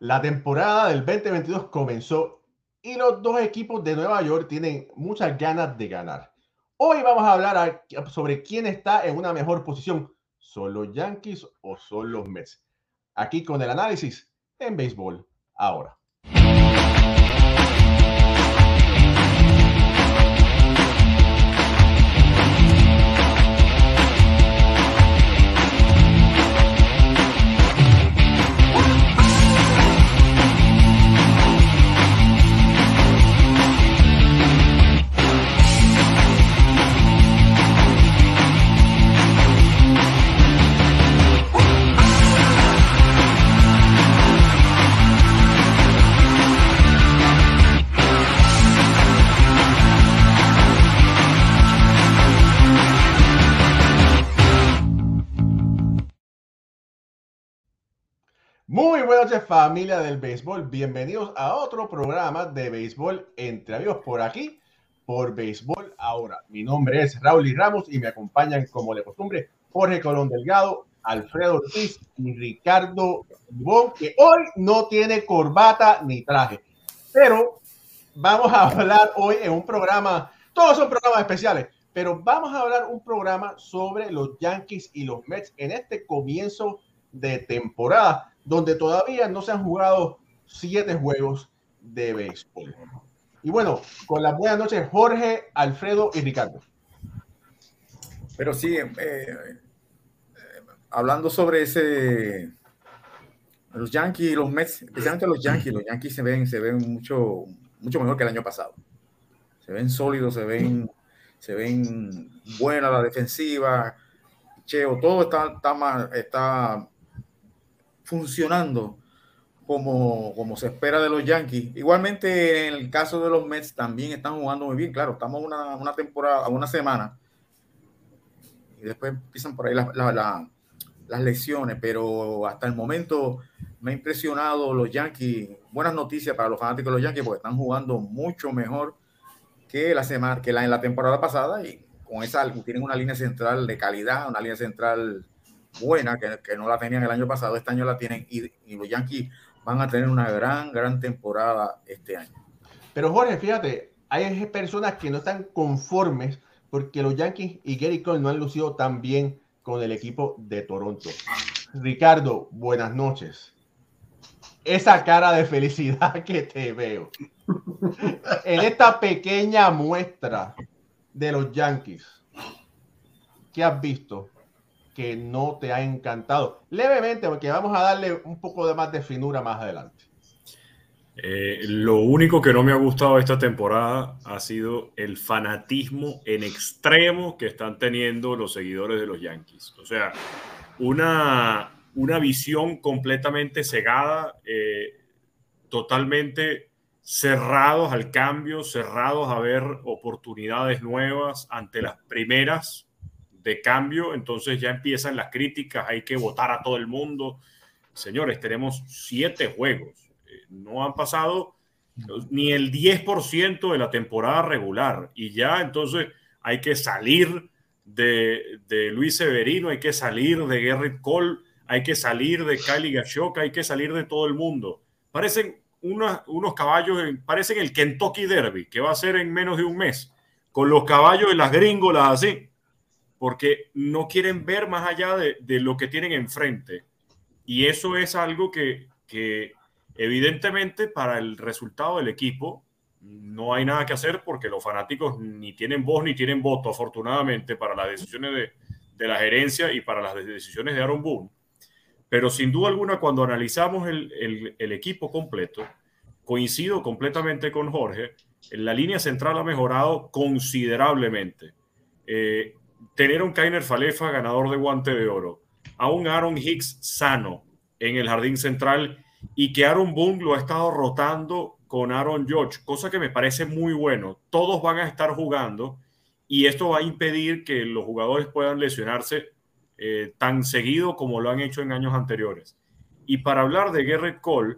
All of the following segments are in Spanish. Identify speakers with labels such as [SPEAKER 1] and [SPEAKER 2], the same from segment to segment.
[SPEAKER 1] La temporada del 2022 comenzó y los dos equipos de Nueva York tienen muchas ganas de ganar. Hoy vamos a hablar sobre quién está en una mejor posición. ¿Son los Yankees o son los Mets? Aquí con el análisis en béisbol ahora. Buenas noches familia del béisbol, bienvenidos a otro programa de béisbol entre amigos por aquí, por béisbol ahora. Mi nombre es Raúl y Ramos y me acompañan como de costumbre Jorge Colón Delgado, Alfredo Ortiz y Ricardo Ibón, que hoy no tiene corbata ni traje, pero vamos a hablar hoy en un programa, todos son programas especiales, pero vamos a hablar un programa sobre los Yankees y los Mets en este comienzo de temporada donde todavía no se han jugado siete juegos de béisbol. Y bueno, con las buenas noches, Jorge, Alfredo y Ricardo.
[SPEAKER 2] Pero sí, eh, eh, hablando sobre ese, los Yankees los Mets, especialmente los Yankees, los Yankees se ven, se ven mucho, mucho mejor que el año pasado. Se ven sólidos, se ven, se ven buena la defensiva, cheo, todo está, está, está funcionando como, como se espera de los Yankees. Igualmente, en el caso de los Mets, también están jugando muy bien. Claro, estamos una, una temporada, una semana, y después empiezan por ahí las lesiones, pero hasta el momento me ha impresionado los Yankees. Buenas noticias para los fanáticos de los Yankees, porque están jugando mucho mejor que la semana, que la, en la temporada pasada, y con esa tienen una línea central de calidad, una línea central buena, que, que, no la tenían el año pasado, este año la tienen y, los Yankees van a tener una gran, gran temporada este año.
[SPEAKER 1] Pero Jorge, fíjate, hay personas que no están conformes porque los Yankees y Gary Cole no han lucido tan bien con el equipo de Toronto. Ricardo, buenas noches. Esa cara de felicidad que te veo en esta pequeña muestra de los Yankees. ¿Qué has visto? Que no te ha encantado? Levemente, porque vamos a darle un poco de más de finura más adelante.
[SPEAKER 3] Eh, lo único que no me ha gustado esta temporada ha sido el fanatismo en extremo que están teniendo los seguidores de los Yankees. O sea, una, una visión completamente cegada, eh, totalmente cerrados al cambio, cerrados a ver oportunidades nuevas ante las primeras de cambio, entonces ya empiezan las críticas, hay que votar a todo el mundo. Señores, tenemos siete juegos, eh, no han pasado ni el 10% de la temporada regular y ya entonces hay que salir de, de Luis Severino, hay que salir de Gerrit Cole, hay que salir de Kylie Gashoka, hay que salir de todo el mundo. Parecen unos caballos, parecen el Kentucky Derby, que va a ser en menos de un mes, con los caballos de las gringolas así porque no quieren ver más allá de, lo que tienen enfrente. Y eso es algo que, evidentemente para el resultado del equipo no hay nada que hacer porque los fanáticos ni tienen voz ni tienen voto, afortunadamente, para las decisiones de, la gerencia y para las decisiones de Aaron Boone. Pero sin duda alguna, cuando analizamos el, equipo completo, coincido completamente con Jorge, la línea central ha mejorado considerablemente. Eh, tener un Kainer Falefa ganador de guante de oro, a un Aaron Hicks sano en el jardín central y que Aaron Boone lo ha estado rotando con Aaron George, cosa que me parece muy bueno. Todos van a estar jugando y esto va a impedir que los jugadores puedan lesionarse eh, tan seguido como lo han hecho en años anteriores. Y para hablar de Garrett Cole,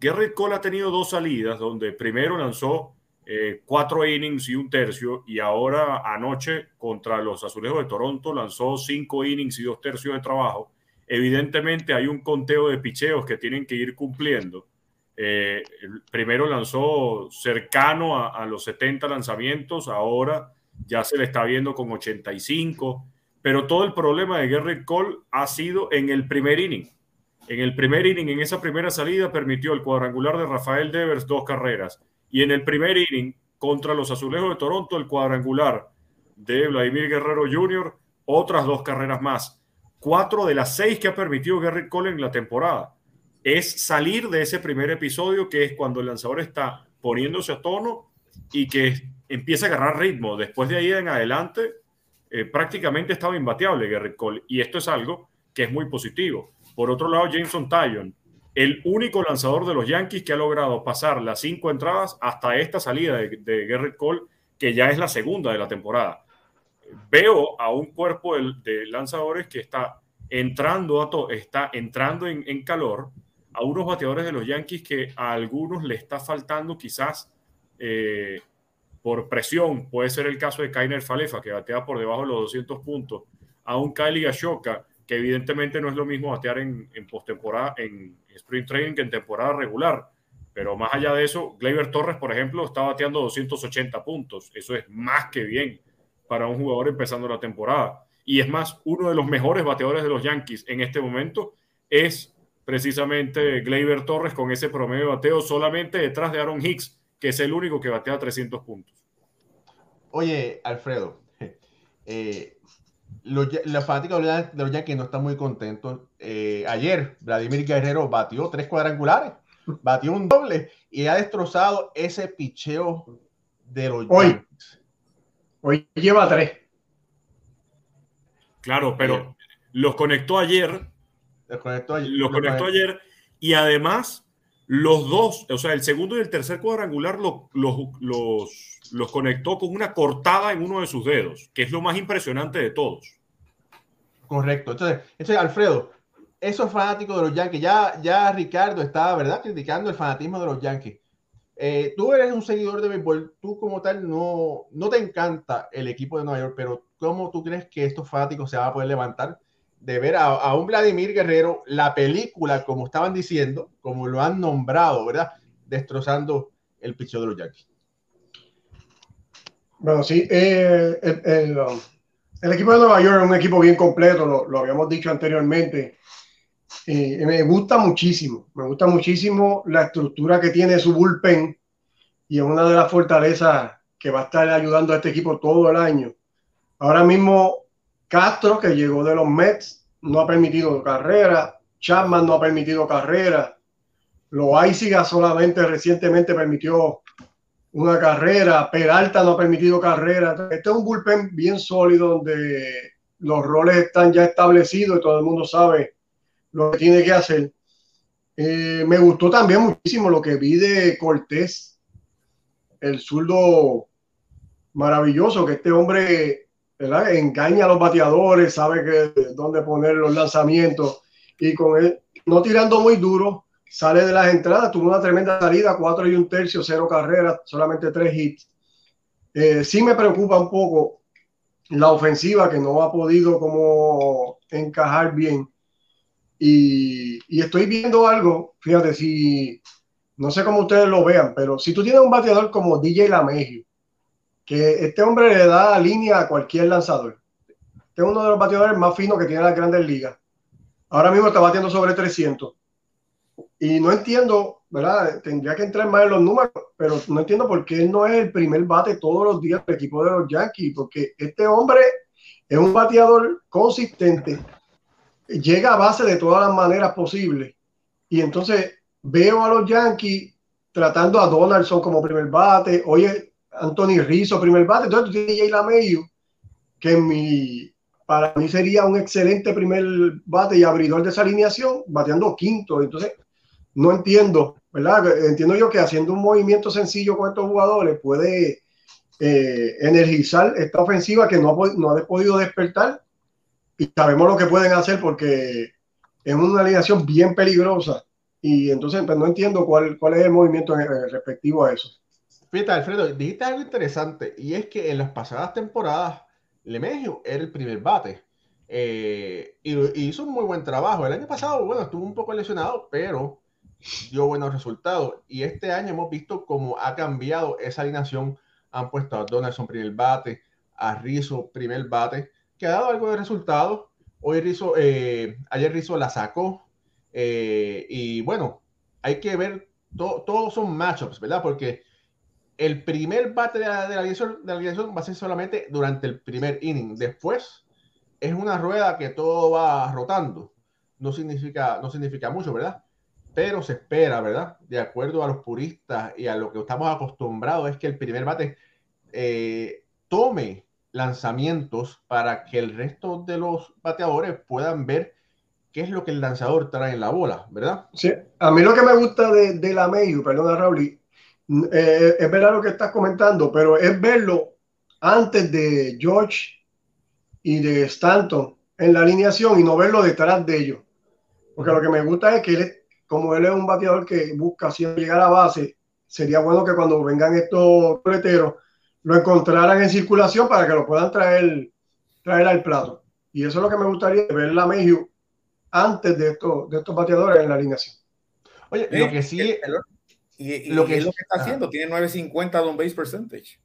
[SPEAKER 3] Garrett Cole ha tenido dos salidas donde primero lanzó eh, cuatro innings y un tercio, y ahora anoche contra los Azulejos de Toronto lanzó cinco innings y dos tercios de trabajo. Evidentemente hay un conteo de picheos que tienen que ir cumpliendo. Eh, primero lanzó cercano a, los 70 lanzamientos, ahora ya se le está viendo con 85, pero todo el problema de Garrett Cole ha sido en el primer inning. En el primer inning, en esa primera salida, permitió el cuadrangular de Rafael Devers dos carreras. Y en el primer inning, contra los Azulejos de Toronto, el cuadrangular de Vladimir Guerrero Jr., otras dos carreras más. Cuatro de las seis que ha permitido Garrett Cole en la temporada. Es salir de ese primer episodio, que es cuando el lanzador está poniéndose a tono y que empieza a agarrar ritmo. Después de ahí en adelante, eh, prácticamente estaba imbateable Garrett Cole. Y esto es algo que es muy positivo. Por otro lado, Jameson Tyon, el único lanzador de los Yankees que ha logrado pasar las cinco entradas hasta esta salida de, de Cole, que ya es la segunda de la temporada. Veo a un cuerpo de, lanzadores que está entrando, a está entrando en, en calor a unos bateadores de los Yankees que a algunos le está faltando quizás eh, por presión. Puede ser el caso de Kainer Falefa, que batea por debajo de los 200 puntos, a un Kylie Ashoka, que evidentemente no es lo mismo batear en, en postemporada, en sprint training que en temporada regular. Pero más allá de eso, Gleyber Torres, por ejemplo, está bateando 280 puntos. Eso es más que bien para un jugador empezando la temporada. Y es más, uno de los mejores bateadores de los Yankees en este momento es precisamente Gleyber Torres con ese promedio de bateo solamente detrás de Aaron Hicks, que es el único que batea 300 puntos.
[SPEAKER 1] Oye, Alfredo, eh, los, fanáticos de los Yankees no están muy contentos. Eh, ayer, Vladimir Guerrero batió tres cuadrangulares, batió un doble y ha destrozado ese picheo de los
[SPEAKER 4] hoy, Yankees. Hoy lleva tres.
[SPEAKER 3] Claro, pero los conectó ayer.
[SPEAKER 1] Los conectó ayer.
[SPEAKER 3] Los conectó ayer y además los dos, o sea, el segundo y el tercer cuadrangular los, los, los, conectó con una cortada en uno de sus dedos, que es lo más impresionante de todos.
[SPEAKER 1] Correcto. Entonces, entonces Alfredo, esos fanáticos de los Yankees, ya, ya Ricardo estaba, ¿verdad?, criticando el fanatismo de los Yankees. Eh, tú eres un seguidor de béisbol, tú como tal no, no te encanta el equipo de Nueva York, pero ¿cómo tú crees que estos fanáticos se van a poder levantar de ver a, un Vladimir Guerrero, la película, como estaban diciendo, como lo han nombrado, ¿verdad? Destrozando el picho de los Yankees.
[SPEAKER 4] Bueno, sí, eh, um, el, equipo de Nueva York es un equipo bien completo, lo, habíamos dicho anteriormente. y me gusta muchísimo, me gusta muchísimo la estructura que tiene su bullpen y es una de las fortalezas que va a estar ayudando a este equipo todo el año. Ahora mismo Castro, que llegó de los Mets, no ha permitido carrera. Chapman no ha permitido carrera. Loaiziga solamente recientemente permitió una carrera. Peralta no ha permitido carrera. Este es un bullpen bien sólido donde los roles están ya establecidos y todo el mundo sabe lo que tiene que hacer. Eh, me gustó también muchísimo lo que vi de Cortés, el zurdo maravilloso, que este hombre Engaña a los bateadores, sabe que, dónde poner los lanzamientos y con él, no tirando muy duro, sale de las entradas, tuvo una tremenda salida, cuatro y un tercio, cero carreras, solamente tres hits. Eh, sí me preocupa un poco la ofensiva que no ha podido como encajar bien. Y, y, estoy viendo algo, fíjate, si no sé cómo ustedes lo vean, pero si tú tienes un bateador como DJ Lamegio, que este hombre le da línea a cualquier lanzador. Este es uno de los bateadores más finos que tiene las grandes ligas. Ahora mismo está batiendo sobre 300. Y no entiendo, ¿verdad? Tendría que entrar más en los números, pero no entiendo por qué él no es el primer bate todos los días del equipo de los Yankees, porque este hombre es un bateador consistente, llega a base de todas las maneras posibles. Y entonces veo a los Yankees tratando a Donaldson como primer bate. Oye, Anthony Rizzo, primer bate. Entonces tú tienes a Lameyu, que mi, para mí sería un excelente primer bate y abridor de esa alineación, bateando quinto. Entonces, no entiendo, ¿verdad? Entiendo yo que haciendo un movimiento sencillo con estos jugadores puede eh, energizar esta ofensiva que no ha, no ha podido despertar y sabemos lo que pueden hacer porque es una alineación bien peligrosa y entonces pues, no entiendo cuál, cuál es el movimiento respectivo a eso.
[SPEAKER 1] Fíjate, Alfredo, dijiste algo interesante y es que en las pasadas temporadas Lemegio era el primer bate eh, y, hizo un muy buen trabajo. El año pasado, bueno, estuvo un poco lesionado, pero dio buenos resultados. Y este año hemos visto cómo ha cambiado esa alineación. Han puesto a Donaldson primer bate, a Rizzo primer bate, que ha dado algo de resultados. Hoy Rizzo, eh, ayer Rizzo la sacó. Eh, y bueno, hay que ver, todos son matchups, ¿verdad? Porque el primer bate de la, de, alineación, de la alineación va a ser solamente durante el primer inning. Después es una rueda que todo va rotando. No significa, no significa mucho, ¿verdad? Pero se espera, ¿verdad? De acuerdo a los puristas y a lo que estamos acostumbrados, es que el primer bate eh, tome lanzamientos para que el resto de los bateadores puedan ver qué es lo que el lanzador trae en la bola, ¿verdad?
[SPEAKER 4] Sí, a mí lo que me gusta de, la Mayu, perdona Raúl, eh, es verdad lo que estás comentando, pero es verlo antes de George y de Stanton en la alineación y no verlo detrás de ellos. Porque lo que me gusta es que él, como él es un bateador que busca siempre llegar a base, sería bueno que cuando vengan estos coleteros lo encontraran en circulación para que lo puedan traer, traer al plato. Y eso es lo que me gustaría ver la Mayhew antes de estos, de estos bateadores en la alineación.
[SPEAKER 2] Oye, lo que sí. y, lo que es lo que está haciendo, tiene 950 don base percentage.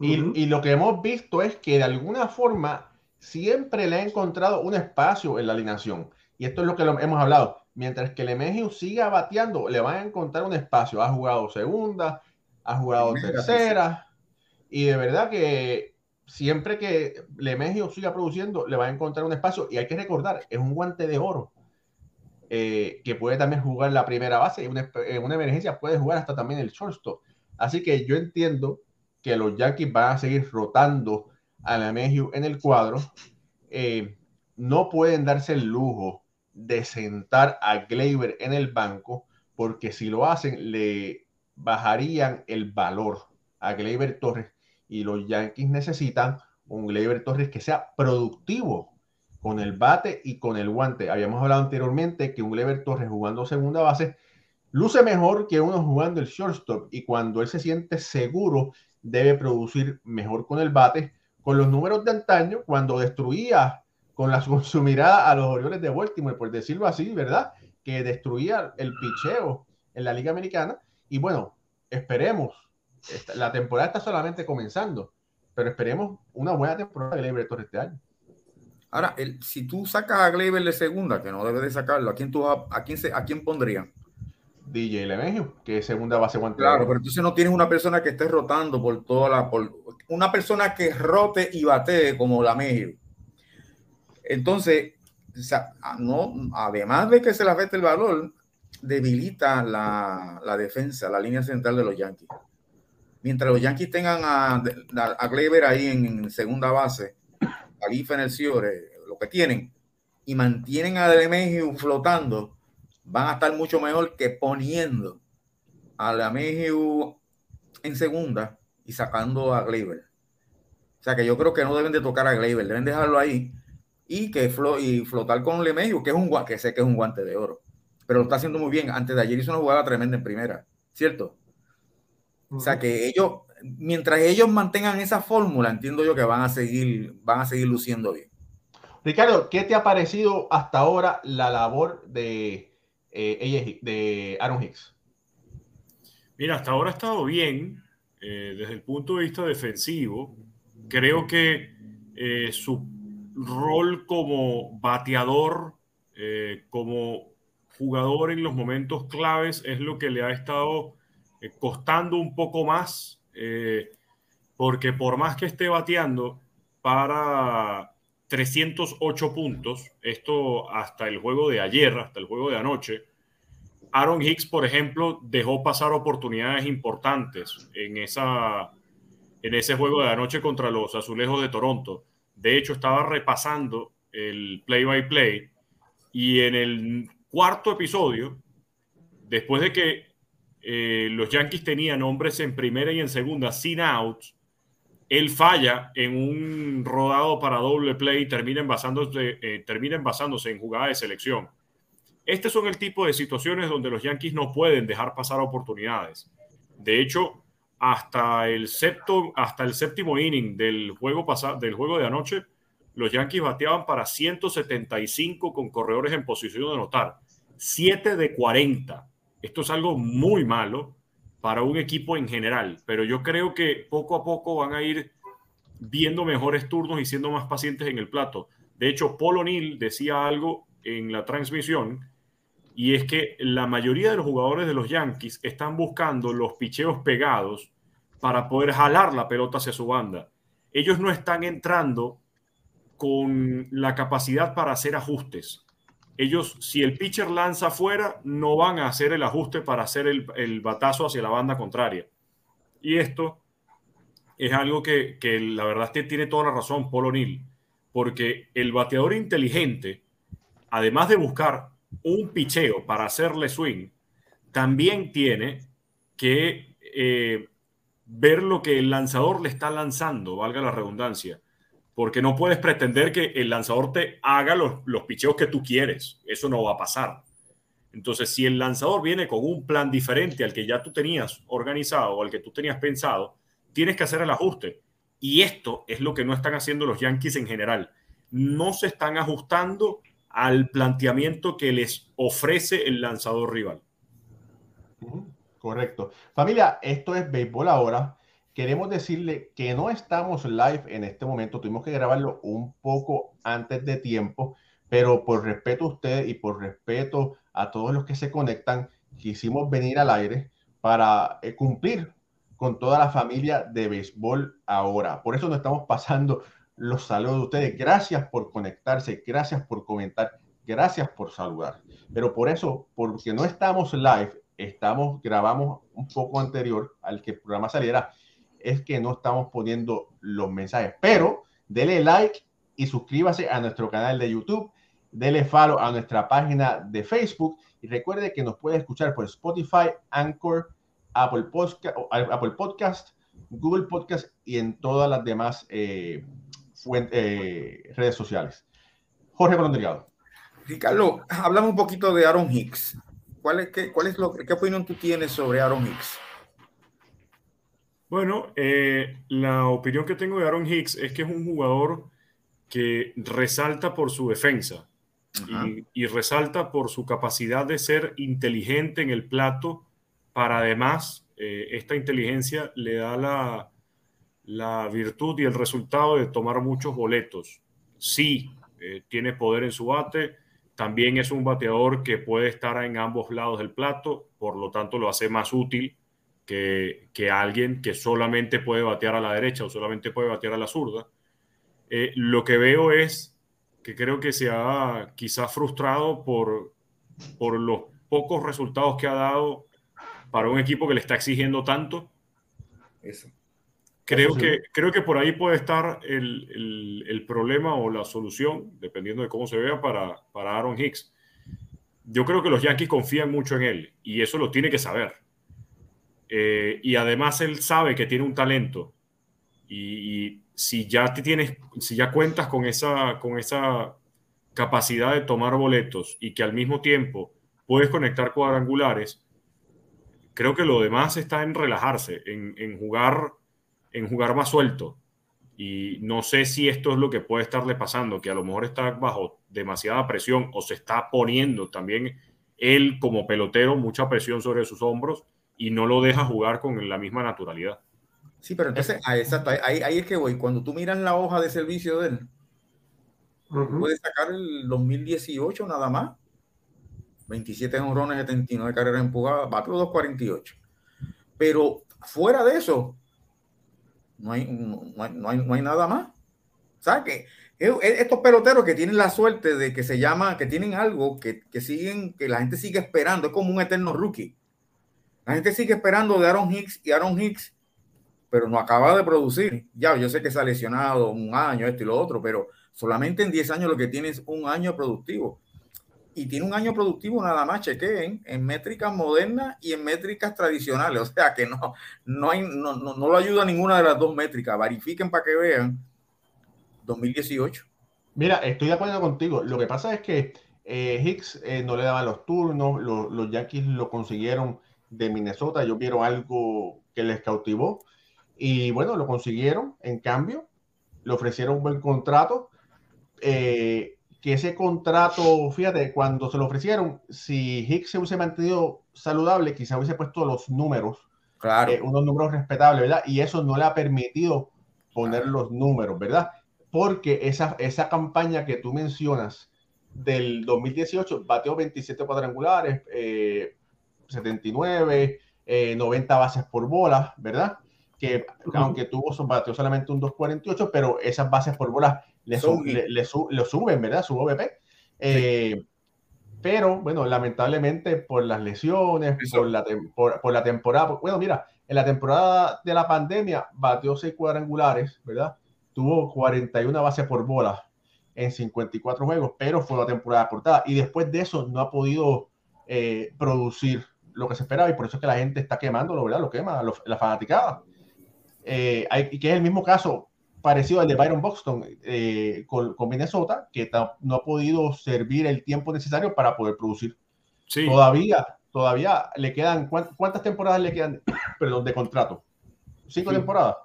[SPEAKER 1] Y, lo que hemos visto es que de alguna forma siempre le ha encontrado un espacio en la alineación. Y esto es lo que hemos hablado. Mientras que Lemegio siga bateando, le van a encontrar un espacio. Ha jugado segunda, ha jugado tercera. Y de verdad que siempre que Lemegio siga produciendo, le va a encontrar un espacio. Y hay que recordar, es un guante de oro. Eh, que puede también jugar la primera base y una, en una emergencia puede jugar hasta también el shortstop. Así que yo entiendo que los Yankees van a seguir rotando a la Mayhew en el cuadro, eh, no pueden darse el lujo de sentar a Gleyber en el banco, porque si lo hacen, le bajarían el valor a Gleyber Torres. Y los Yankees necesitan un Gleyber Torres que sea productivo con el bate y con el guante. Habíamos hablado anteriormente que un Gleyber Torres jugando segunda base luce mejor que uno jugando el shortstop. Y cuando él se siente seguro debe producir mejor con el bate, con los números de antaño, cuando destruía con, la, su mirada a los Orioles de Baltimore, por decirlo así, ¿verdad? Que destruía el picheo en la Liga Americana. Y bueno, esperemos, la temporada está solamente comenzando, pero esperemos una buena temporada de Gleyber Torres este año.
[SPEAKER 2] Ahora, el, si tú sacas a Gleyber de segunda, que no debe de sacarlo, ¿a quién, tú, a, quién, se, a quién pondrían?
[SPEAKER 1] DJ Lemegio, que es segunda base
[SPEAKER 2] guante. Claro, pero entonces no tienes una persona que esté rotando por toda la. Por, una persona que rote y batee como la Lemegio. Entonces, no, además de que se le afecte el valor, debilita la, la, defensa, la línea central de los Yankees. Mientras los Yankees tengan a, a, Kleber ahí en, segunda base, a Leaf el Ciore, lo que tienen, y mantienen a Lemegio flotando, van a estar mucho mejor que poniendo a la Mejiu en segunda y sacando a Gleyber. O sea que yo creo que no deben de tocar a Gleyber, deben dejarlo ahí y que y flotar con Lemeju, que es un que sé que es un guante de oro, pero lo está haciendo muy bien. Antes de ayer hizo una jugada tremenda en primera, ¿cierto? O sea que ellos, mientras ellos mantengan esa fórmula, entiendo yo que van a seguir, van a seguir luciendo bien.
[SPEAKER 1] Ricardo, ¿qué te ha parecido hasta ahora la labor de eh, de Aaron Hicks?
[SPEAKER 3] Mira, hasta ahora ha estado bien eh, desde el punto de vista defensivo. Creo que eh, su rol como bateador, como jugador en los momentos claves, es lo que le ha estado costando un poco más, porque por más que esté bateando para 308 puntos, esto hasta el juego de ayer, hasta el juego de anoche. Aaron Hicks, por ejemplo, dejó pasar oportunidades importantes en, esa, en ese juego de anoche contra los Azulejos de Toronto. De hecho, estaba repasando el play-by-play y en el cuarto episodio, después de que eh, los Yankees tenían hombres en primera y en segunda sin outs, él falla en un rodado para doble play y termina basándose, eh, termina en jugada de selección. Este son el tipo de situaciones donde los Yankees no pueden dejar pasar oportunidades. De hecho, hasta el, hasta el séptimo inning del juego, del juego de anoche, los Yankees bateaban para 175 con corredores en posición de anotar. 7 de 40. Esto es algo muy malo para un equipo en general, pero yo creo que poco a poco van a ir viendo mejores turnos y siendo más pacientes en el plato. De hecho, Paul O'Neill decía algo en la transmisión y es que la mayoría de los jugadores de los Yankees están buscando los picheos pegados para poder jalar la pelota hacia su banda. Ellos no están entrando con la capacidad para hacer ajustes. Ellos, si el pitcher lanza afuera, no van a hacer el ajuste para hacer el, el batazo hacia la banda contraria. Y esto es algo que, que la verdad es que tiene toda la razón Paul O'Neill, porque el bateador inteligente, además de buscar un picheo para hacerle swing, también tiene que eh, ver lo que el lanzador le está lanzando, valga la redundancia, porque no puedes pretender que el lanzador te haga los, los picheos que tú quieres, eso no va a pasar. Entonces, si el lanzador viene con un plan diferente al que ya tú tenías organizado o al que tú tenías pensado, tienes que hacer el ajuste. Y esto es lo que no están haciendo los Yankees en general. No se están ajustando al planteamiento que les ofrece el lanzador rival.
[SPEAKER 1] Correcto. Familia, esto es béisbol ahora. Queremos decirle que no estamos live en este momento. Tuvimos que grabarlo un poco antes de tiempo, pero por respeto a ustedes y por respeto a todos los que se conectan, quisimos venir al aire para eh, cumplir con toda la familia de béisbol ahora. Por eso nos estamos pasando los saludos de ustedes. Gracias por conectarse, gracias por comentar, gracias por saludar. Pero por eso, porque no estamos live, estamos, grabamos un poco anterior al que el programa saliera, es que no estamos poniendo los mensajes. Pero dele like y suscríbase a nuestro canal de YouTube, dele follow a nuestra página de Facebook y recuerde que nos puede escuchar por Spotify, Anchor, Apple Podcast, Apple Podcast Google Podcast y en todas las demás eh, eh, redes sociales. Jorge Colón
[SPEAKER 2] Ricardo, hablamos un poquito de Aaron Hicks. ¿Cuál es, qué, cuál es lo, ¿Qué opinión tú tienes sobre Aaron Hicks?
[SPEAKER 3] Bueno, eh, la opinión que tengo de Aaron Hicks es que es un jugador que resalta por su defensa y, y, resalta por su capacidad de ser inteligente en el plato para además eh, esta inteligencia le da la, la virtud y el resultado de tomar muchos boletos. Sí, eh, tiene poder en su bate, también es un bateador que puede estar en ambos lados del plato, por lo tanto lo hace más útil que, que alguien que solamente puede batear a la derecha o solamente puede batear a la zurda. Eh, lo que veo es que creo que se ha quizás frustrado por, por los pocos resultados que ha dado para un equipo que le está exigiendo tanto. Eso. Creo que, creo que por ahí puede estar el, el, el, problema o la solución, dependiendo de cómo se vea, para, para Aaron Hicks. Yo creo que los Yankees confían mucho en él y eso lo tiene que saber. Eh, y además él sabe que tiene un talento y, y, si ya te tienes, si ya cuentas con esa, con esa capacidad de tomar boletos y que al mismo tiempo puedes conectar cuadrangulares, creo que lo demás está en relajarse, en, en jugar en jugar más suelto. Y no sé si esto es lo que puede estarle pasando, que a lo mejor está bajo demasiada presión o se está poniendo también él como pelotero mucha presión sobre sus hombros y no lo deja jugar con la misma naturalidad.
[SPEAKER 2] Sí, pero entonces, ah, exacto, ahí, ahí es que voy. Cuando tú miras la hoja de servicio de él, uh -huh. puedes sacar el 2018 nada más. 27 honrones, 79 carreras empujadas, bate 248. Pero fuera de eso, no hay, no hay, no hay, no hay nada más. ¿Sabes qué? Estos peloteros que tienen la suerte de que se llama, que tienen algo que, que, siguen, que la gente sigue esperando, es como un eterno rookie. La gente sigue esperando de Aaron Hicks y Aaron Hicks, pero no acaba de producir. Ya, yo sé que se ha lesionado un año, esto y lo otro, pero solamente en 10 años lo que tiene es un año productivo. Y tiene un año productivo nada más, chequeen, en métricas modernas y en métricas tradicionales. O sea que no, no, hay, no, no, no lo ayuda ninguna de las dos métricas. Verifiquen para que vean 2018.
[SPEAKER 1] Mira, estoy de acuerdo contigo. Lo que pasa es que eh, Hicks eh, no le daban los turnos, los, Yankees lo consiguieron de Minnesota. Ellos vieron algo que les cautivó y bueno, lo consiguieron. En cambio, le ofrecieron un buen contrato eh, que ese contrato, fíjate, cuando se lo ofrecieron, si Hicks se hubiese mantenido saludable, quizá hubiese puesto los números,
[SPEAKER 2] Claro.
[SPEAKER 1] eh, unos números respetables, ¿verdad? Y eso no le ha permitido poner los números, ¿verdad? Porque esa, esa campaña que tú mencionas del 2018 bateó 27 cuadrangulares, eh, 79, eh, 90 bases por bola, ¿verdad? Que aunque tuvo, bateó solamente un 2.48, pero esas bases por bola le,
[SPEAKER 2] Son-
[SPEAKER 1] le, le suben, ¿verdad? Su OVP. Eh, Pero bueno, lamentablemente por las lesiones, por la, por, por la temporada, bueno, mira, en la temporada de la pandemia bateó 6 cuadrangulares, ¿verdad? Tuvo 41 bases por bola en 54 juegos, pero fue una temporada cortada. Y después de eso no ha podido eh, producir lo que se esperaba y por eso es que la gente está quemándolo, ¿verdad? Lo quema, lo- la fanaticada. Eh, hay- que es el mismo caso parecido al de Byron Buxton eh, con, con Minnesota, que ta- no ha podido servir el tiempo necesario para poder producir.
[SPEAKER 3] Sí,
[SPEAKER 1] Todavía, todavía le quedan, ¿cuán- ¿cuántas temporadas le quedan, perdón, de contrato? ¿Cinco
[SPEAKER 2] Sí.
[SPEAKER 1] temporadas?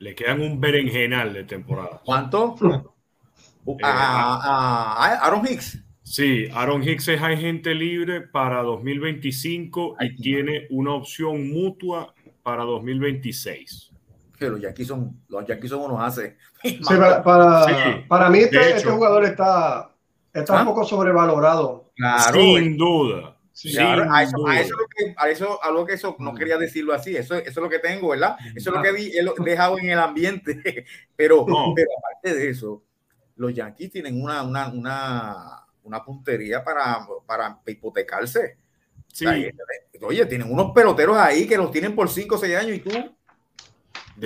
[SPEAKER 3] le quedan un berenjenal de temporada.
[SPEAKER 2] ¿Cuánto? Uh, a, a- Aaron Hicks.
[SPEAKER 3] Sí, Aaron Hicks es agente libre para 2025
[SPEAKER 2] Ay,
[SPEAKER 3] y tiene una opción mutua para 2026.
[SPEAKER 2] Que los Yankees son, los Yankees son unos hace.
[SPEAKER 4] Sí, para, para,
[SPEAKER 3] Sí,
[SPEAKER 4] para mí este, este jugador está, está
[SPEAKER 2] ¿Ah?
[SPEAKER 4] un poco sobrevalorado.
[SPEAKER 2] Claro.
[SPEAKER 3] Sin duda.
[SPEAKER 4] Sí,
[SPEAKER 3] sin
[SPEAKER 2] Claro, a, eso, a eso lo que, a eso, a lo que eso no quería decirlo así, eso, eso es lo que tengo, ¿verdad? Eso es lo que he dejado en el ambiente, pero,
[SPEAKER 3] No.
[SPEAKER 2] pero aparte de eso, los Yankees tienen una, una, una, una puntería para, para hipotecarse.
[SPEAKER 3] Sí,
[SPEAKER 2] O sea, eh, Oye, tienen unos peloteros ahí que los tienen por 5 o 6 años y tú,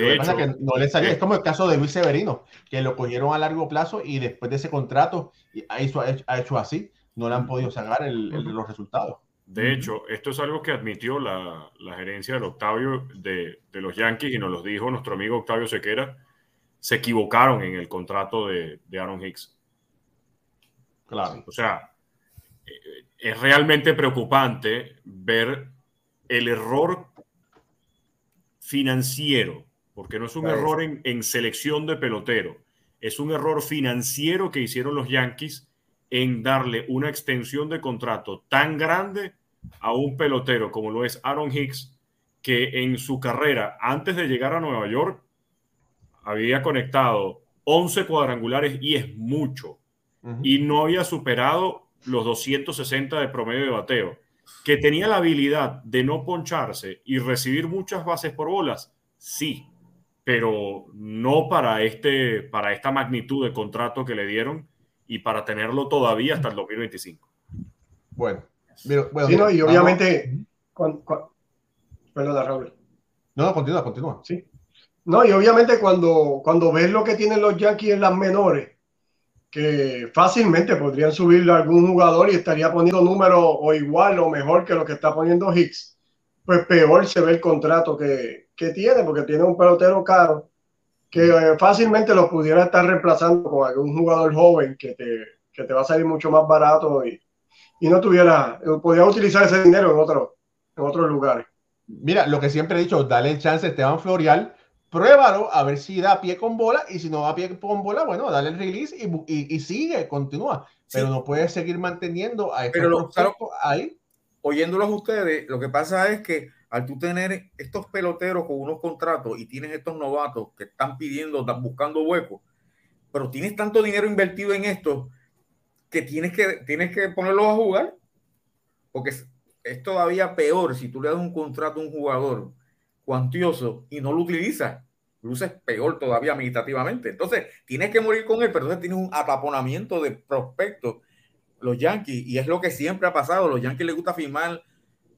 [SPEAKER 1] Lo
[SPEAKER 3] de
[SPEAKER 1] que pasa
[SPEAKER 3] hecho,
[SPEAKER 1] es que no le salió.
[SPEAKER 3] eh,
[SPEAKER 1] Es como el caso de Luis Severino, que lo cogieron a largo plazo y después de ese contrato y ha hecho, ha hecho- hecho así. No le han podido sacar el- el- los resultados.
[SPEAKER 3] de hecho, esto es algo que admitió la, la gerencia del Octavio de, de los Yankees y nos lo dijo nuestro amigo Octavio Sequera. Se equivocaron en el contrato de, de Aaron Hicks.
[SPEAKER 1] Claro.
[SPEAKER 3] O sea, eh, es realmente preocupante ver el error financiero, porque no es un
[SPEAKER 2] Claro.
[SPEAKER 3] error en, en selección de pelotero, es un error financiero que hicieron los Yankees en darle una extensión de contrato tan grande a un pelotero como lo es Aaron Hicks, que en su carrera, antes de llegar a Nueva York, había conectado 11 cuadrangulares y es mucho y no había superado los 260 de promedio de bateo. Que tenía la habilidad de no poncharse y recibir muchas bases por bolas, sí, pero no para, este, para esta magnitud de contrato que le dieron y para tenerlo todavía hasta el 2025.
[SPEAKER 1] Bueno, mira, bueno,
[SPEAKER 4] Sí, no, y obviamente, cuan- cuan- perdona, Raúl.
[SPEAKER 1] No, no, continúa, continúa.
[SPEAKER 4] Sí. No, y obviamente cuando, cuando ves lo que tienen los Yankees en las menores, que fácilmente podrían subirle a algún jugador y estaría poniendo números o igual o mejor que lo que está poniendo Hicks, pues peor se ve el contrato que, que tiene, porque tiene un pelotero caro que eh, fácilmente lo pudiera estar reemplazando con algún jugador joven que te, que te va a salir mucho más barato y, y no tuviera, podría utilizar ese dinero en, otro, en otros lugares.
[SPEAKER 1] Mira, lo que siempre he dicho, dale el chance a Esteban Florial, pruébalo a ver si da pie con bola y si no da pie con bola, bueno, dale el release y, y- y sigue, continúa. Pero
[SPEAKER 2] Sí.
[SPEAKER 1] no puedes seguir manteniendo a prospectos ahí.
[SPEAKER 2] Oyéndolos ustedes, lo que pasa es que al tú tener estos peloteros con unos contratos y tienes estos novatos que están pidiendo, están buscando huecos, pero tienes tanto dinero invertido en esto que tienes que, tienes que ponerlos a jugar, porque es, todavía peor si tú le das un contrato a un jugador cuantioso y no lo utilizas. Luces peor todavía meditativamente. Entonces, tienes que morir con él, pero entonces tienes un ataponamiento de prospectos los Yankees, y es lo que siempre ha pasado, los Yankees les gusta firmar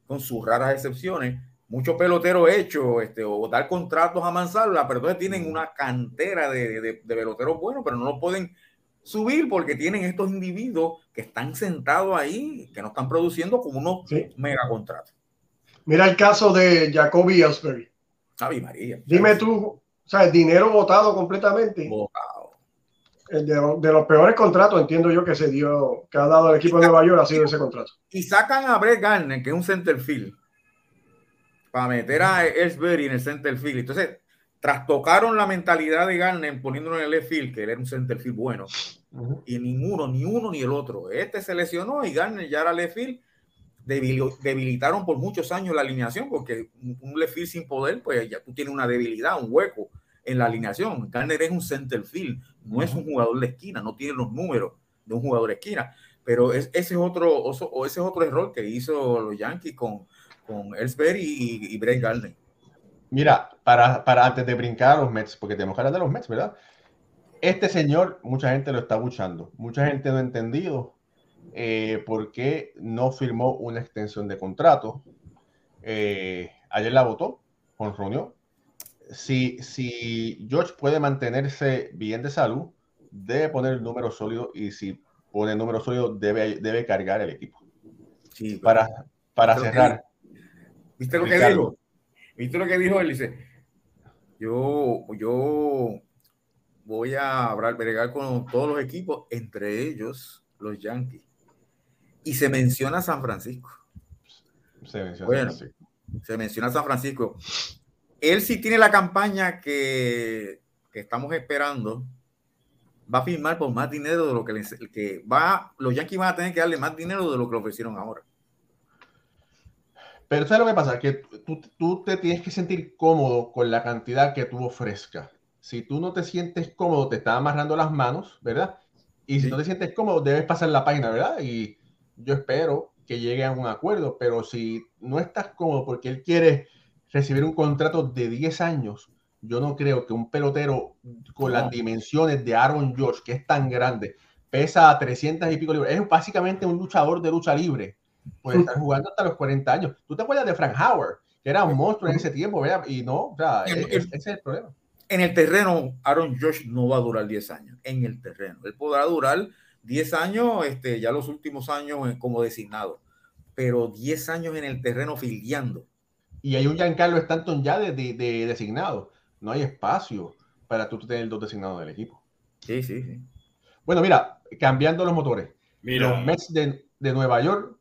[SPEAKER 2] con sus raras excepciones, muchos peloteros hechos, este, o dar contratos a mansalva, pero entonces tienen una cantera de, de, de peloteros buenos, pero no lo pueden subir porque tienen estos individuos que están sentados ahí, que no están produciendo como unos
[SPEAKER 4] Sí.
[SPEAKER 2] mega contratos.
[SPEAKER 4] Mira el caso de Jacoby Ellsbury.
[SPEAKER 2] Ave María.
[SPEAKER 4] Dime tú, o sea, el dinero votado completamente.
[SPEAKER 2] Botado.
[SPEAKER 4] El de, de los peores contratos, entiendo yo, que se dio, que ha dado el equipo de Nueva York, ha sido ese contrato.
[SPEAKER 2] Y sacan a Brett Garner, que es un center field, para meter a Ellsbury en el center field. Entonces, trastocaron la mentalidad de Garner poniéndolo en el left field, que él era un center field bueno. Y ninguno, ni uno ni el otro. Este se lesionó y Garner y ahora Lefield debilitaron por muchos años la alineación, porque un Lefield sin poder, pues ya tú tienes una debilidad, un hueco en la alineación. Garner es un center field, no es un jugador de esquina, no tiene los números de un jugador de esquina. Pero ese, es otro, o ese es otro error que hizo los Yankees con, con Ellsbury y, y Brett Garner.
[SPEAKER 1] Mira, para, para antes de brincar a los Mets, porque tenemos que hablar de los Mets, ¿verdad? Este señor, mucha gente lo está buchando. Mucha gente no ha entendido eh, por qué no firmó una extensión de contrato. Eh, ayer la votó, con reunión. Si, si George puede mantenerse bien de salud, debe poner el número sólido y si pone el número sólido, debe, debe cargar el equipo. Sí, para, para cerrar.
[SPEAKER 2] ¿Viste lo que dijo? ¿Viste lo que dijo él? Dice, yo, yo voy a hablar, bregar con todos los equipos, entre ellos los Yankees. Y se menciona San Francisco. Se menciona bueno, San Francisco. Se menciona San Francisco. Él sí tiene la campaña que, que estamos esperando. Va a firmar por más dinero de lo que, le, que va. Los Yankees van a tener que darle más dinero de lo que le ofrecieron ahora.
[SPEAKER 1] Pero ¿sabes lo que pasa? Que tú, tú, te tienes que sentir cómodo con la cantidad que tú ofrezcas. Si tú no te sientes cómodo, te está amarrando las manos, ¿verdad? Y si no te sientes cómodo, debes pasar la página, ¿verdad? Y yo espero que llegue a un acuerdo, pero si no estás cómodo porque él quiere recibir un contrato de 10 años, yo no creo que un pelotero con las dimensiones de Aaron George, que es tan grande, pesa 300 y pico libras, es básicamente un luchador de lucha libre puede estar jugando hasta los 40 años. ¿Tú te acuerdas de Frank Howard? Que era un monstruo en ese tiempo, ¿verdad? Y no, o sea, e-, ese es el problema.
[SPEAKER 2] En el terreno, Aaron Josh no va a durar 10 años. En el terreno. Él podrá durar 10 años, este, ya los últimos años como designado. Pero 10 años en el terreno filiando.
[SPEAKER 1] Y hay un Giancarlo Stanton ya de, de, designado. No hay espacio para tú tener dos designados del equipo.
[SPEAKER 2] Sí, sí, sí.
[SPEAKER 1] Bueno, mira, cambiando los motores. Mira. Los Mets de, de Nueva York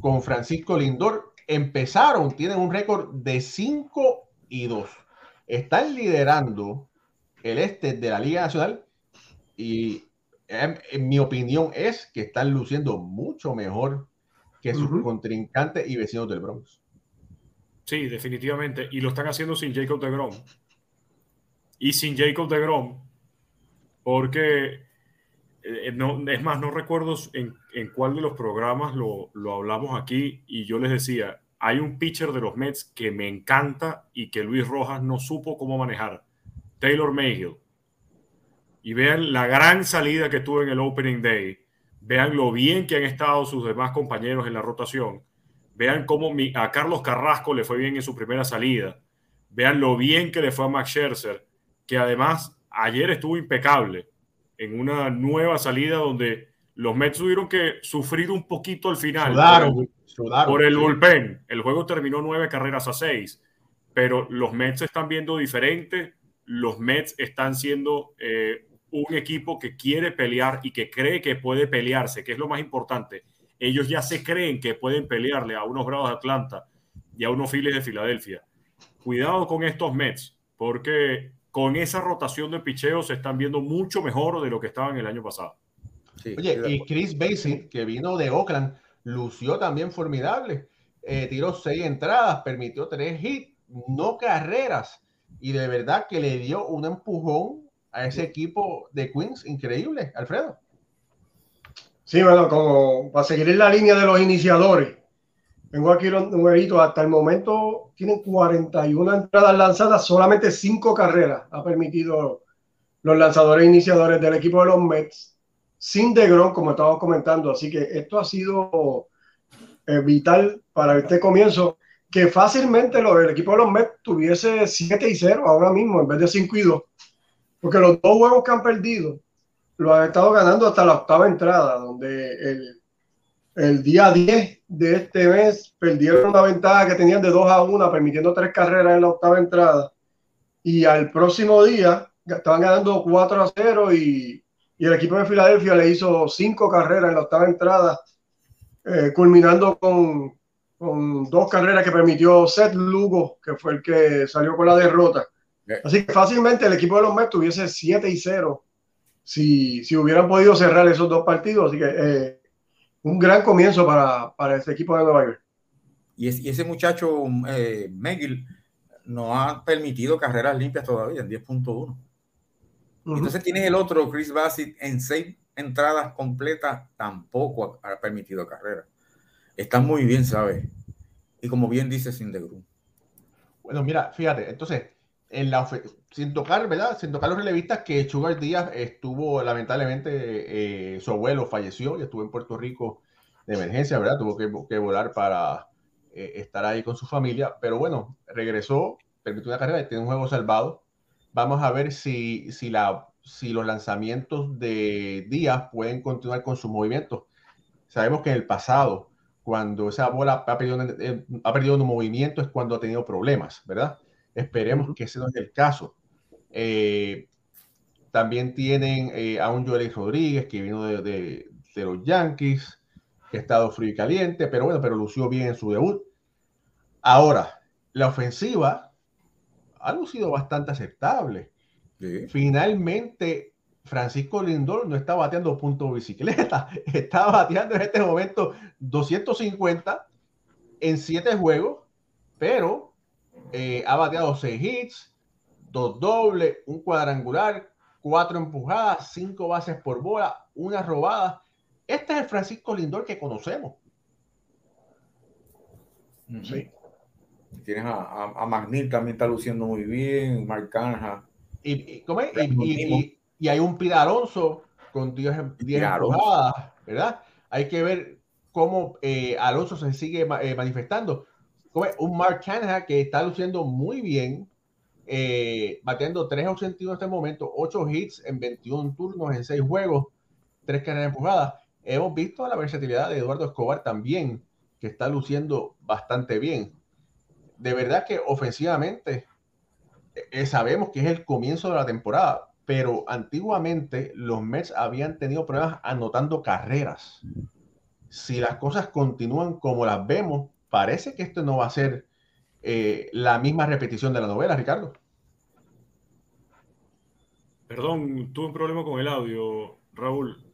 [SPEAKER 1] con Francisco Lindor empezaron, tienen un récord de 5 y 2. Están liderando el este de la Liga Nacional y en, mi opinión es que están luciendo mucho mejor que sus contrincantes y vecinos del Bronx.
[SPEAKER 3] Sí, definitivamente. Y lo están haciendo sin Jacob de Grom. Y sin Jacob de Grom, porque eh, no, es más, no recuerdo en, en cuál de los programas lo, lo, hablamos aquí y yo les decía, hay un pitcher de los Mets que me encanta y que Luis Rojas no supo cómo manejar, Taylor Mayhill. Y vean la gran salida que tuvo en el Opening Day, vean lo bien que han estado sus demás compañeros en la rotación, vean cómo a Carlos Carrasco le fue bien en su primera salida, vean lo bien que le fue a Max Scherzer, que además ayer estuvo impecable en una nueva salida donde los Mets tuvieron que sufrir un poquito al final por el, bullpen. El juego terminó nueve carreras a seis, pero los Mets están viendo diferente. Los Mets están siendo eh, un equipo que quiere pelear y que cree que puede pelearse, que es lo más importante. Ellos ya se creen que pueden pelearle a unos grados de Atlanta y a unos Phillies de Filadelfia. Cuidado con estos Mets, porque con esa rotación de picheo se están viendo mucho mejor de lo que estaban el año pasado.
[SPEAKER 1] Oye, y Chris Basin, que vino de Oakland, lució también formidable. Eh, tiró seis entradas, permitió tres hits, no carreras. Y de verdad que le dio un empujón a ese equipo de Queens increíble, Alfredo.
[SPEAKER 4] Sí, bueno, como para seguir en la línea de los iniciadores, Tengo aquí los numeritos. Hasta el momento tienen 41 entradas lanzadas, solamente 5 carreras ha permitido los lanzadores iniciadores del equipo de los Mets, sin DeGrom, como estamos comentando. Así que esto ha sido eh, vital para este comienzo, que fácilmente el equipo de los Mets tuviese 7 y 0 ahora mismo, en vez de 5 y 2. Porque los dos juegos que han perdido lo han estado ganando hasta la octava entrada, donde el el día 10 de este mes perdieron una ventaja que tenían de 2 a 1, permitiendo tres carreras en la octava entrada. Y al próximo día estaban ganando 4 a 0 y, y el equipo de Filadelfia le hizo 5 carreras en la octava entrada, eh, culminando con, con, dos carreras que permitió Seth Lugo, que fue el que salió con la derrota. Así que fácilmente el equipo de los Mets tuviese 7 y 0 si, si hubieran podido cerrar esos dos partidos. Así que eh, un gran comienzo para, para ese equipo de Nueva York.
[SPEAKER 2] Y, y ese muchacho, eh, McGill, no ha permitido carreras limpias todavía en 10.1. Uh -huh. Entonces tienes el otro, Chris Bassett, en seis entradas completas, tampoco ha, ha permitido carreras. Está muy bien, ¿sabes? Y como bien dice Sindegru.
[SPEAKER 1] Bueno, mira, fíjate, entonces, en la sin tocar, ¿verdad? Sin tocar los relevistas que Sugar Díaz estuvo, lamentablemente, eh, su abuelo falleció y estuvo en Puerto Rico de emergencia, ¿verdad? Tuvo que, que volar para eh, estar ahí con su familia, pero bueno, regresó, permitió una carrera y tiene un juego salvado. Vamos a ver si, si, la, si los lanzamientos de Díaz pueden continuar con sus movimientos. Sabemos que en el pasado, cuando esa bola ha perdido, ha perdido un movimiento, es cuando ha tenido problemas, ¿verdad? Esperemos que ese no es el caso. Eh, también tienen eh, a un Joel Rodríguez que vino de, de, de, los Yankees, que ha estado frío y caliente, pero bueno, pero lució bien en su debut. Ahora, la ofensiva ha lucido bastante aceptable. Sí. Finalmente, Francisco Lindor no está bateando punto bicicleta, está bateando en este momento 250 en 7 juegos, pero eh, ha bateado 6 hits, dos dobles, un cuadrangular, cuatro empujadas, cinco bases por bola, una robada. Este es el Francisco Lindor que conocemos.
[SPEAKER 2] Sí. Tienes a, a, a Magnil también está luciendo muy bien, Mark.
[SPEAKER 1] Y, y, y, y, y, hay un Pida Alonso con 10 empujadas, ¿verdad? Hay que ver cómo eh, Alonso se sigue eh, manifestando. Un Mark Canha que está luciendo muy bien, eh, batiendo 3.81 en este momento, 8 hits en 21 turnos en 6 juegos, 3 carreras empujadas. Hemos visto la versatilidad de Eduardo Escobar también, que está luciendo bastante bien. De verdad que ofensivamente eh, sabemos que es el comienzo de la temporada, pero antiguamente los Mets habían tenido problemas anotando carreras. Si las cosas continúan como las vemos, parece que esto no va a ser eh, la misma repetición de la novela, Ricardo.
[SPEAKER 3] Perdón, tuve un problema con el audio, Raúl.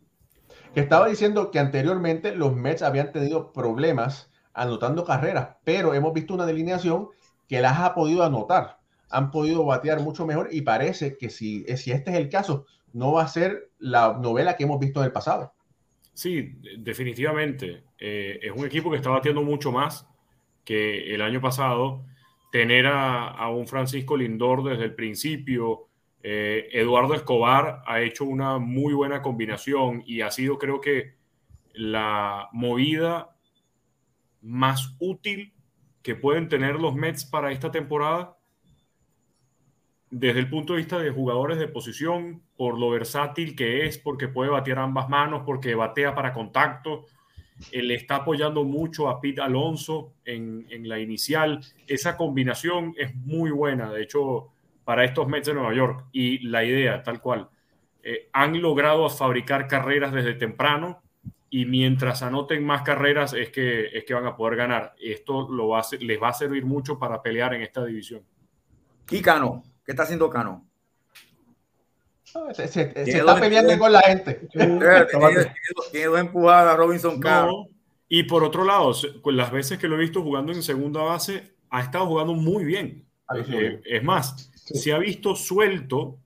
[SPEAKER 1] Que estaba diciendo que anteriormente los Mets habían tenido problemas anotando carreras, pero hemos visto una delineación que las ha podido anotar. Han podido batear mucho mejor y parece que si, si este es el caso, no va a ser la novela que hemos visto en el pasado.
[SPEAKER 3] Sí, definitivamente. Eh, es un equipo que está batiendo mucho más que el año pasado. Tener a, a un Francisco Lindor desde el principio, eh, Eduardo Escobar ha hecho una muy buena combinación y ha sido, creo que, la movida más útil que pueden tener los Mets para esta temporada desde el punto de vista de jugadores de posición, por lo versátil que es, porque puede batear ambas manos, porque batea para contacto. Él está apoyando mucho a Pete Alonso en, en, la inicial. Esa combinación es muy buena, de hecho, para estos Mets de Nueva York. Y la idea, tal cual, eh, han logrado fabricar carreras desde temprano y mientras anoten más carreras es que, es que van a poder ganar. Esto lo va a, les va a servir mucho para pelear en esta división.
[SPEAKER 2] ¿Y Cano? ¿Qué está haciendo Cano?
[SPEAKER 1] Se, se, se está peleando con la gente.
[SPEAKER 2] Tiene, dos empujadas Robinson Cano. No.
[SPEAKER 3] Y por otro lado, las veces que lo he visto jugando en segunda base, ha estado jugando muy bien. Eh, es más, sí. se ha visto suelto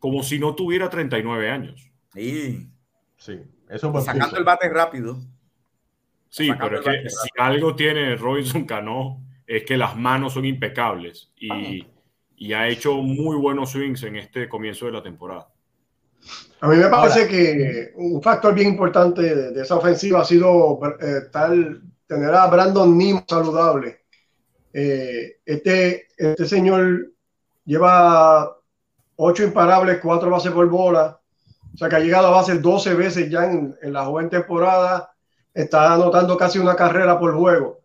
[SPEAKER 3] como si no tuviera 39 años.
[SPEAKER 2] Sí,
[SPEAKER 1] sí.
[SPEAKER 2] Eso es Sacando punto. el bate rápido.
[SPEAKER 3] Sí, pero es que si algo tiene Robinson Cano es que las manos son impecables y, ah. Y, ha hecho muy buenos swings en este comienzo de la temporada.
[SPEAKER 4] A mí me parece Ahora, que un factor bien importante de, de esa ofensiva ha sido eh, tal, tener a Brandon Nimo saludable. Eh, este, este señor lleva ocho imparables, cuatro bases por bola, o sea que ha llegado a base 12 veces ya en, en, la joven temporada, está anotando casi una carrera por juego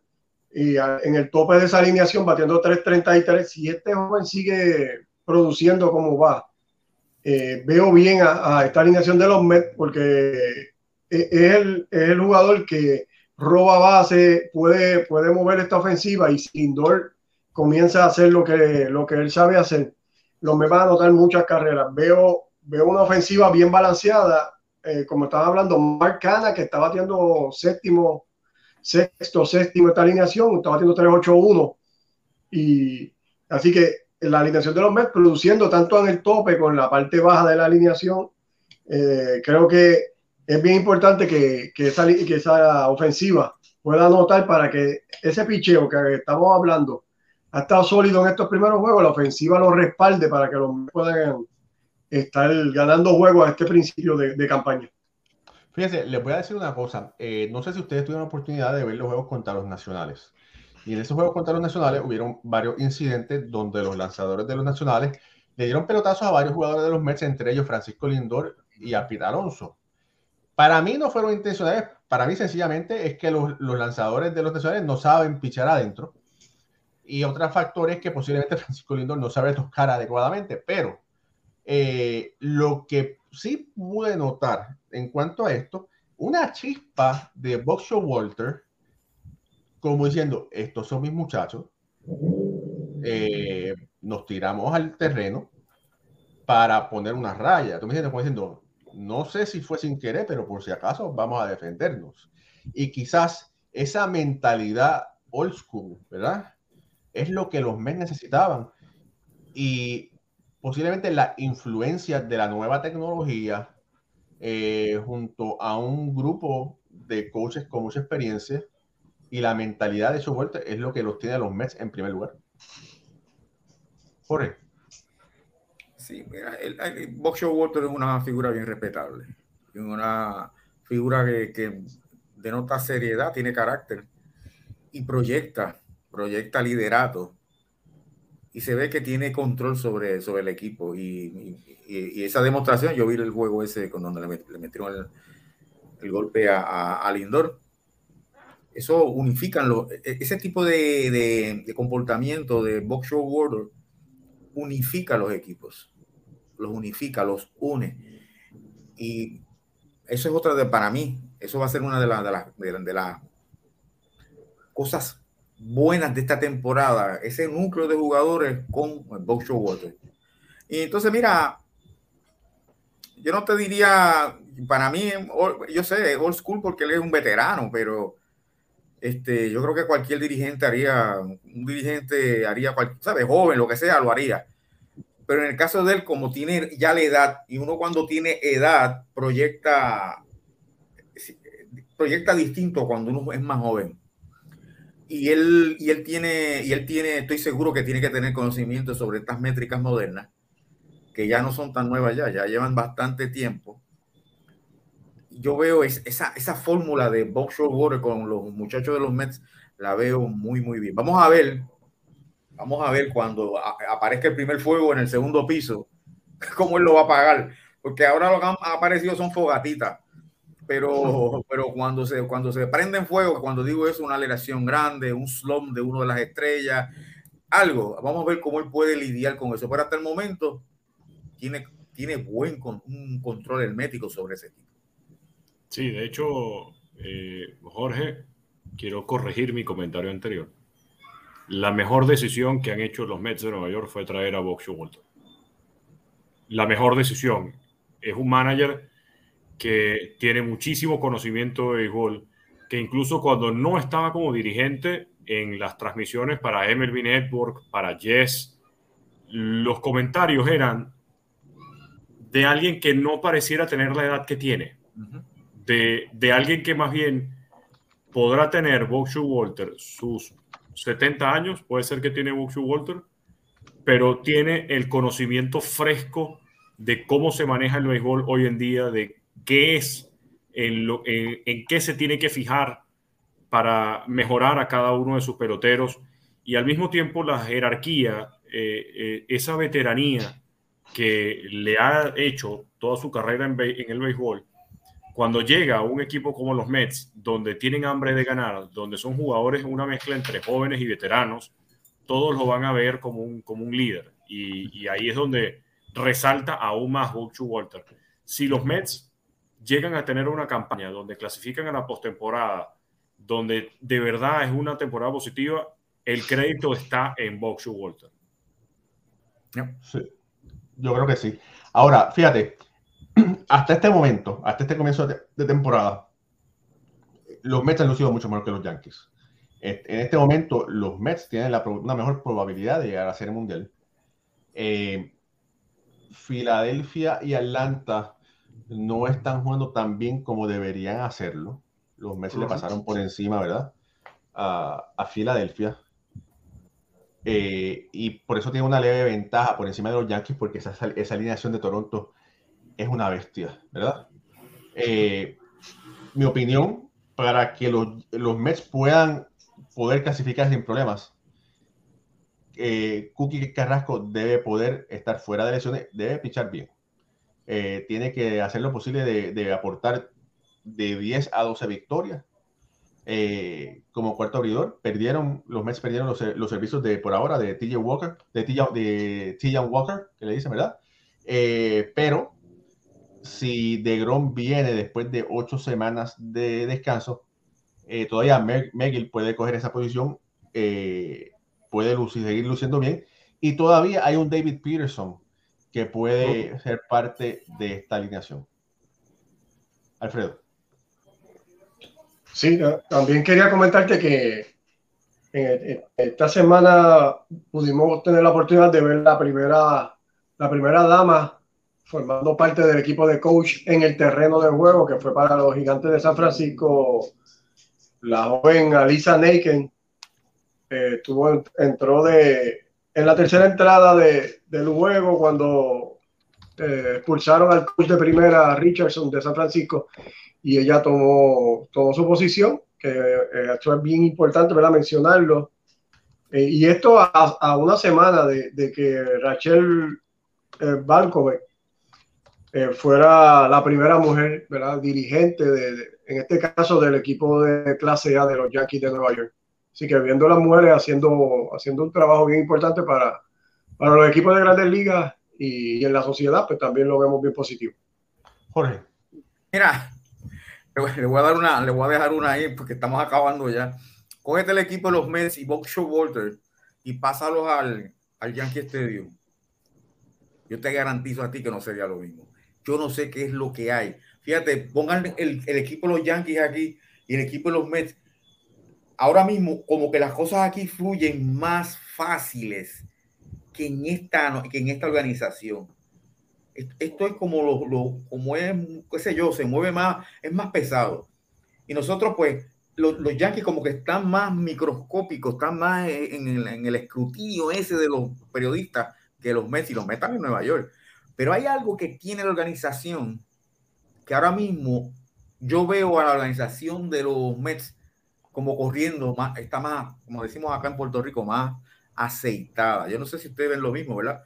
[SPEAKER 4] y en el tope de esa alineación batiendo 3.33, si este joven sigue produciendo como va, eh, veo bien a, a, esta alineación de los Mets porque es el, es el jugador que roba base, puede, puede mover esta ofensiva y Lindor comienza a hacer lo que, lo que él sabe hacer, los Mets van a anotar muchas carreras. Veo veo una ofensiva bien balanceada. Eh, como estaba hablando, Mark Cana, que estaba batiendo séptimo, sexto, séptimo esta alineación, estaba batiendo 3-8-1. Y así que la alineación de los Mets, produciendo tanto en el tope con la parte baja de la alineación, eh, creo que es bien importante que, que, esa, que esa ofensiva pueda anotar para que ese picheo que estamos hablando ha estado sólido en estos primeros juegos, la ofensiva lo respalde para que los puedan estar ganando juegos a este principio de, campaña.
[SPEAKER 1] Fíjense, les voy a decir una cosa. Eh, no sé si ustedes tuvieron la oportunidad de ver los juegos contra los nacionales. Y en esos juegos contra los nacionales hubieron varios incidentes donde los lanzadores de los nacionales le dieron pelotazos a varios jugadores de los Mets, entre ellos Francisco Lindor y a Pete Alonso. Para mí no fueron intencionales, para mí sencillamente es que los, los lanzadores de los nacionales no saben pichar adentro y otros factores que posiblemente Francisco Lindor no sabe tocar adecuadamente, pero eh, lo que sí pude notar en cuanto a esto, una chispa de Boxer Walter, como diciendo, estos son mis muchachos, eh, nos tiramos al terreno para poner una raya. Tú me como diciendo, no sé si fue sin querer, pero por si acaso vamos a defendernos. Y quizás esa mentalidad old school, ¿verdad? es lo que los Mets necesitaban. Y posiblemente la influencia de la nueva tecnología eh, junto a un grupo de coaches con mucha experiencia y la mentalidad de su vuelta es lo que los tiene a los Mets en primer lugar. Jorge.
[SPEAKER 2] Sí, mira, el, el Walter es una figura bien respetable. Una figura que, que denota seriedad, tiene carácter y proyecta proyecta liderato y se ve que tiene control sobre, sobre el equipo. Y, esa demostración, yo vi el juego ese con donde le, metieron el, golpe a, Lindor. Eso unifican lo, e, ese tipo de, comportamiento de box show unifica los equipos, los unifica, los une. Y eso es otra de para mí, eso va a ser una de las de las de las cosas buenas de esta temporada, ese núcleo de jugadores con Box Water. Y entonces, mira, yo no te diría, para mí, yo sé, old school porque él es un veterano, pero este, yo creo que cualquier dirigente haría, un dirigente haría, cualquier, ¿sabes? Joven, lo que sea, lo haría. Pero en el caso de él, como tiene ya la edad, y uno cuando tiene edad proyecta, proyecta distinto cuando uno es más joven y él, y él tiene, y él tiene, estoy seguro que tiene que tener conocimiento sobre estas métricas modernas, que ya no son tan nuevas ya, ya llevan bastante tiempo. Yo veo esa, esa fórmula de box water con los muchachos de los Mets, la veo muy, muy bien. Vamos a ver, vamos a ver cuando aparezca el primer fuego en el segundo piso, cómo él lo va a pagar, porque ahora lo que han aparecido son fogatitas pero, pero cuando, se, cuando se prende en fuego, cuando digo eso, una aleación grande, un slump de uno de las estrellas, algo, vamos a ver cómo él puede lidiar con eso. Pero hasta el momento tiene, tiene buen un control hermético sobre ese equipo.
[SPEAKER 3] Sí, de hecho, eh, Jorge, quiero corregir mi comentario anterior. La mejor decisión que han hecho los Mets de Nueva York fue traer a Box Walter. La mejor decisión. Es un manager que tiene muchísimo conocimiento de béisbol, que incluso cuando no estaba como dirigente en las transmisiones para MLB Network, para Yes, los comentarios eran de alguien que no pareciera tener la edad que tiene, de, de alguien que más bien podrá tener Boxu Walter sus 70 años, puede ser que tiene Boxu Walter, pero tiene el conocimiento fresco de cómo se maneja el béisbol hoy en día, de qué es, en, lo, en, qué se tiene que fijar para mejorar a cada uno de sus peloteros y al mismo tiempo la jerarquía, eh, eh, esa veteranía que le ha hecho toda su carrera en, en, el béisbol, cuando llega a un equipo como los Mets, donde tienen hambre de ganar, donde son jugadores una mezcla entre jóvenes y veteranos, todos lo van a ver como un, como un líder. Y, y ahí es donde resalta aún más Walter. Si los Mets llegan a tener una campaña donde clasifican a la postemporada, donde de verdad es una temporada positiva, el crédito está en Boxu Walter.
[SPEAKER 1] Sí. Yo creo que sí. Ahora, fíjate, hasta este momento, hasta este comienzo de, temporada, los Mets han lucido mucho mejor que los Yankees. En este momento, los Mets tienen una mejor probabilidad de llegar a la Serie Mundial. Eh, Filadelfia y Atlanta no están jugando tan bien como deberían hacerlo. Los Mets le pasaron por encima, ¿verdad? A, Filadelfia. Eh, y por eso tiene una leve ventaja por encima de los Yankees, porque esa, esa alineación de Toronto es una bestia, ¿verdad? Eh, mi opinión, para que los, los, Mets puedan poder clasificar sin problemas, eh, Cookie Carrasco debe poder estar fuera de lesiones, debe pichar bien. Eh, tiene que hacer lo posible de, aportar de 10 a 12 victorias. Eh, como cuarto abridor, perdieron, los Mets perdieron los, servicios de por ahora de TJ Walker, de TJ, Walker, que le dicen, ¿verdad? pero si DeGrom viene después de ocho semanas de descanso, eh, todavía Megill puede coger esa posición, eh, puede seguir luciendo bien. Y todavía hay un David Peterson que puede ser parte de esta alineación. Alfredo.
[SPEAKER 4] Sí, también quería comentarte que esta semana pudimos tener la oportunidad de ver la primera, la primera dama formando parte del equipo de coach en el terreno de juego, que fue para los gigantes de San Francisco, la joven Alisa Naken, eh, entró de, en la tercera entrada de, del juego cuando eh, expulsaron al coach de primera Richardson de San Francisco y ella tomó, tomó su posición, que eh, esto es bien importante ¿verdad? mencionarlo. y esto a, una semana de, de que Rachel Balkovec eh, fuera la primera mujer ¿verdad? dirigente, de, en este caso del equipo de clase A de los Yankees de Nueva York. Así que viendo a las mujeres haciendo, haciendo un trabajo bien importante para, para los equipos de grandes ligas y, en la sociedad, pues también lo vemos bien positivo.
[SPEAKER 2] Jorge. Mira, le voy a dar una, le voy a dejar una ahí porque estamos acabando ya. Cógete el equipo de los Mets y Box Walter y pásalos al, al Yankee Stadium. Yo te garantizo a ti que no sería lo mismo. Yo no sé qué es lo que hay. Fíjate, pongan el, equipo de los Yankees aquí y el equipo de los Mets. Ahora mismo, como que las cosas aquí fluyen más fáciles que en esta, que en esta organización. Esto es como lo, como es, qué sé yo, se mueve más, es más pesado. Y nosotros, pues, los, los Yankees como que están más microscópicos, están más en el, en el escrutinio ese de los periodistas que los Mets y los Mets en Nueva York. Pero hay algo que tiene la organización que ahora mismo yo veo a la organización de los Mets como corriendo, más, está más, como decimos acá en Puerto Rico, más aceitada. Yo no sé si ustedes ven lo mismo, ¿verdad?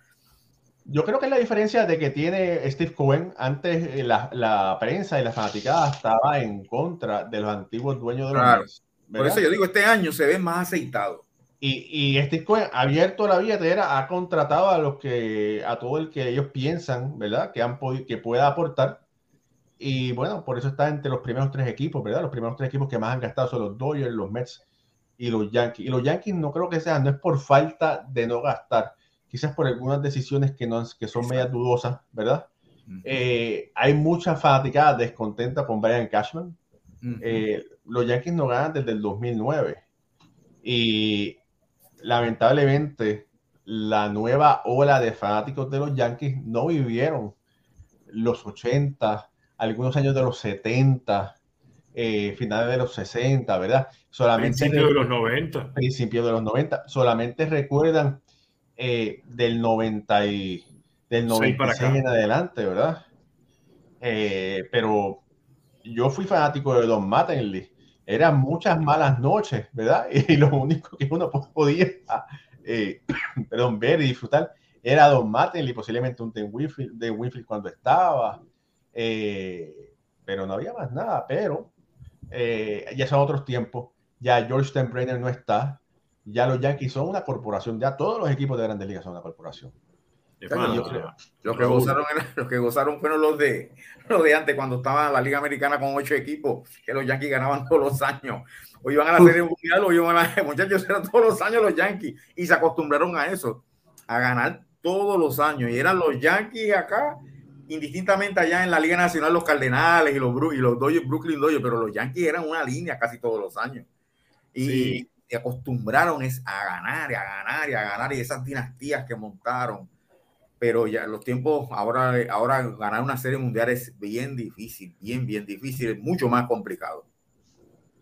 [SPEAKER 1] Yo creo que es la diferencia de que tiene Steve Cohen. Antes eh, la, la prensa y la fanaticada estaba en contra de los antiguos dueños de los Mets.
[SPEAKER 2] Por eso yo digo, este año se ve más aceitado.
[SPEAKER 1] Y, y este abierto la billetera ha contratado a los que, a todo el que ellos piensan, ¿verdad? Que, han que pueda aportar. Y bueno, por eso está entre los primeros tres equipos, ¿verdad? Los primeros tres equipos que más han gastado son los Dodgers, los Mets y los Yankees. Y los Yankees no creo que sean, no es por falta de no gastar, quizás por algunas decisiones que, no, que son medias dudosas, ¿verdad? Eh, hay mucha fanaticada descontenta con Brian Cashman. Eh, los Yankees no ganan desde el 2009. Y lamentablemente, la nueva ola de fanáticos de los Yankees no vivieron los 80, algunos años de los 70, eh, finales de los 60, ¿verdad?
[SPEAKER 3] Solamente principio de, los 90.
[SPEAKER 1] Principio de los 90. Solamente recuerdan eh, del 90 y del 96 en adelante, ¿verdad? Eh, pero yo fui fanático de Don Mattingly eran muchas malas noches, ¿verdad? Y lo único que uno podía eh, perdón, ver y disfrutar era Don y posiblemente un Ten Winfield, de Winfield cuando estaba, eh, pero no había más nada, pero eh, ya son otros tiempos, ya George Steinbrenner no está, ya los Yankees son una corporación, ya todos los equipos de grandes ligas son una corporación.
[SPEAKER 2] Los que, gozaron, los que gozaron fueron los de, los de antes, cuando estaba la Liga Americana con ocho equipos, que los Yankees ganaban todos los años. O iban a la Serie Mundial, o iban a muchachos, eran todos los años los Yankees. Y se acostumbraron a eso, a ganar todos los años. Y eran los Yankees acá, indistintamente allá en la Liga Nacional, los Cardenales y los, y los Dodgers, Brooklyn Dodgers, pero los Yankees eran una línea casi todos los años. Y acostumbraron a ganar, y a ganar, y a ganar, y esas dinastías que montaron. Pero ya los tiempos, ahora, ahora ganar una serie mundial es bien difícil, bien, bien difícil, es mucho más complicado.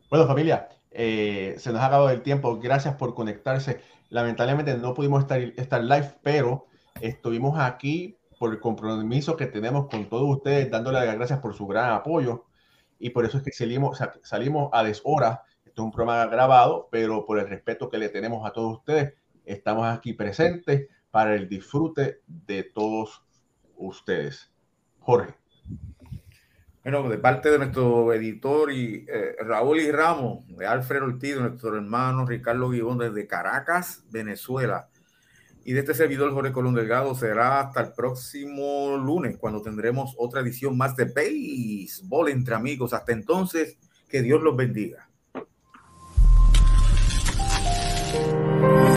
[SPEAKER 1] Bueno, familia, eh, se nos ha acabado el tiempo. Gracias por conectarse. Lamentablemente no pudimos estar, estar live, pero estuvimos aquí por el compromiso que tenemos con todos ustedes, dándole las gracias por su gran apoyo. Y por eso es que salimos, salimos a deshora. Esto es un programa grabado, pero por el respeto que le tenemos a todos ustedes, estamos aquí presentes para el disfrute de todos ustedes. Jorge.
[SPEAKER 2] Bueno, de parte de nuestro editor y eh, Raúl y Ramos, de Alfredo Ortiz, nuestro hermano Ricardo Guibón desde Caracas, Venezuela. Y de este servidor Jorge Colón Delgado será hasta el próximo lunes, cuando tendremos otra edición más de Béisbol entre amigos. Hasta entonces, que Dios los bendiga.